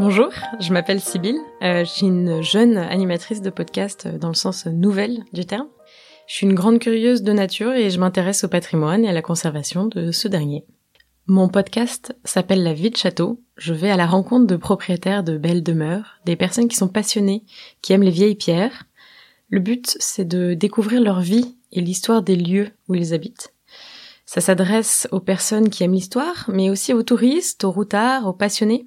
Bonjour, je m'appelle Sybille. Euh, je suis une jeune animatrice de podcast dans le sens nouvelle du terme. Je suis une grande curieuse de nature et je m'intéresse au patrimoine et à la conservation de ce dernier. Mon podcast s'appelle La vie de château. Je vais à la rencontre de propriétaires de belles demeures, des personnes qui sont passionnées, qui aiment les vieilles pierres. Le but, c'est de découvrir leur vie et l'histoire des lieux où ils habitent. Ça s'adresse aux personnes qui aiment l'histoire, mais aussi aux touristes, aux routards, aux passionnés.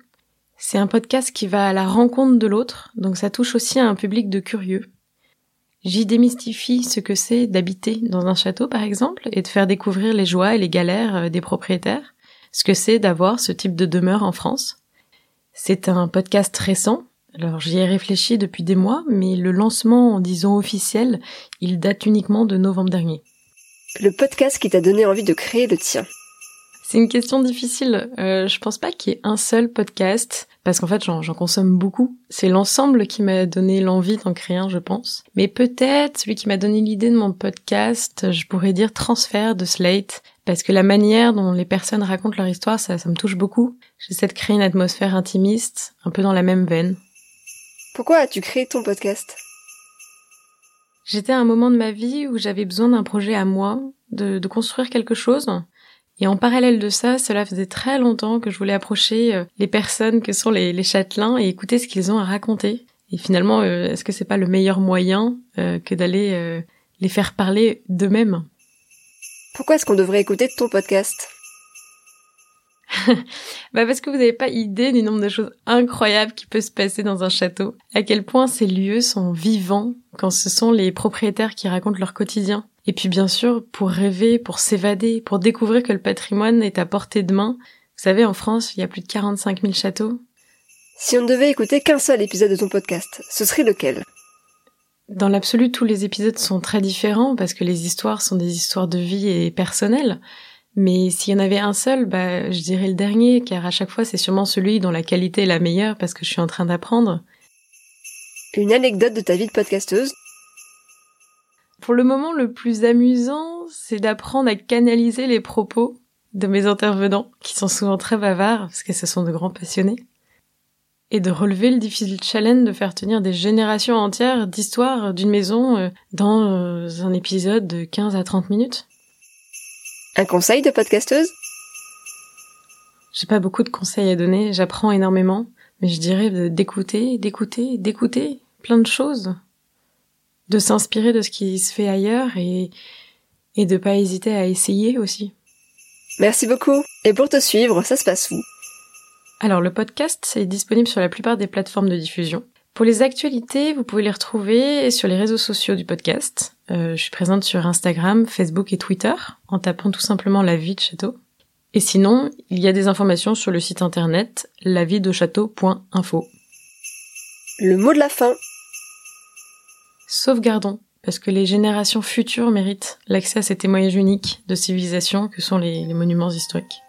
C'est un podcast qui va à la rencontre de l'autre, donc ça touche aussi à un public de curieux. J'y démystifie ce que c'est d'habiter dans un château, par exemple, et de faire découvrir les joies et les galères euh, des propriétaires, ce que c'est d'avoir ce type de demeure en France. C'est un podcast récent, alors j'y ai réfléchi depuis des mois, mais le lancement, disons officiel, il date uniquement de novembre dernier. Le podcast qui t'a donné envie de créer le tien. C'est une question difficile. Euh, je pense pas qu'il y ait un seul podcast, parce qu'en fait, j'en consomme beaucoup. C'est l'ensemble qui m'a donné l'envie d'en créer un, je pense. Mais peut-être celui qui m'a donné l'idée de mon podcast, je pourrais dire transfert de Slate, parce que la manière dont les personnes racontent leur histoire, ça, ça me touche beaucoup. J'essaie de créer une atmosphère intimiste, un peu dans la même veine. Pourquoi as-tu créé ton podcast? J'étais à un moment de ma vie où j'avais besoin d'un projet à moi, de, de construire quelque chose, et en parallèle de ça, cela faisait très longtemps que je voulais approcher euh, les personnes que sont les, les châtelains et écouter ce qu'ils ont à raconter. Et finalement, euh, est-ce que c'est pas le meilleur moyen euh, que d'aller les faire parler d'eux-mêmes? Pourquoi est-ce qu'on devrait écouter ton podcast? Bah parce que vous n'avez pas idée du nombre de choses incroyables qui peut se passer dans un château. À quel point ces lieux sont vivants quand ce sont les propriétaires qui racontent leur quotidien. Et puis bien sûr, pour rêver, pour s'évader, pour découvrir que le patrimoine est à portée de main. Vous savez, en France, il y a plus de 45 000 châteaux. Si on ne devait écouter qu'un seul épisode de ton podcast, ce serait lequel? Dans l'absolu, tous les épisodes sont très différents parce que les histoires sont des histoires de vie et personnelles. Mais s'il y en avait un seul, bah, je dirais le dernier, car à chaque fois, c'est sûrement celui dont la qualité est la meilleure parce que je suis en train d'apprendre. Une anecdote de ta vie de podcasteuse? Pour le moment, le plus amusant, c'est d'apprendre à canaliser les propos de mes intervenants, qui sont souvent très bavards, parce que ce sont de grands passionnés, et de relever le difficile challenge de faire tenir des générations entières d'histoires d'une maison euh, dans euh, un épisode de 15 à 30 minutes. Un conseil de podcasteuse? J'ai pas beaucoup de conseils à donner, j'apprends énormément, mais je dirais d'écouter, d'écouter, d'écouter plein de choses de s'inspirer de ce qui se fait ailleurs et, et de pas hésiter à essayer aussi. Merci beaucoup. Et pour te suivre, ça se passe où? Alors le podcast est disponible sur la plupart des plateformes de diffusion. Pour les actualités, vous pouvez les retrouver sur les réseaux sociaux du podcast. Euh, je suis présente sur Instagram, Facebook et Twitter en tapant tout simplement la vie de château. Et sinon, il y a des informations sur le site internet lavidechâteau.info. Le mot de la fin sauvegardons, parce que les générations futures méritent l'accès à ces témoignages uniques de civilisation que sont les, monuments historiques.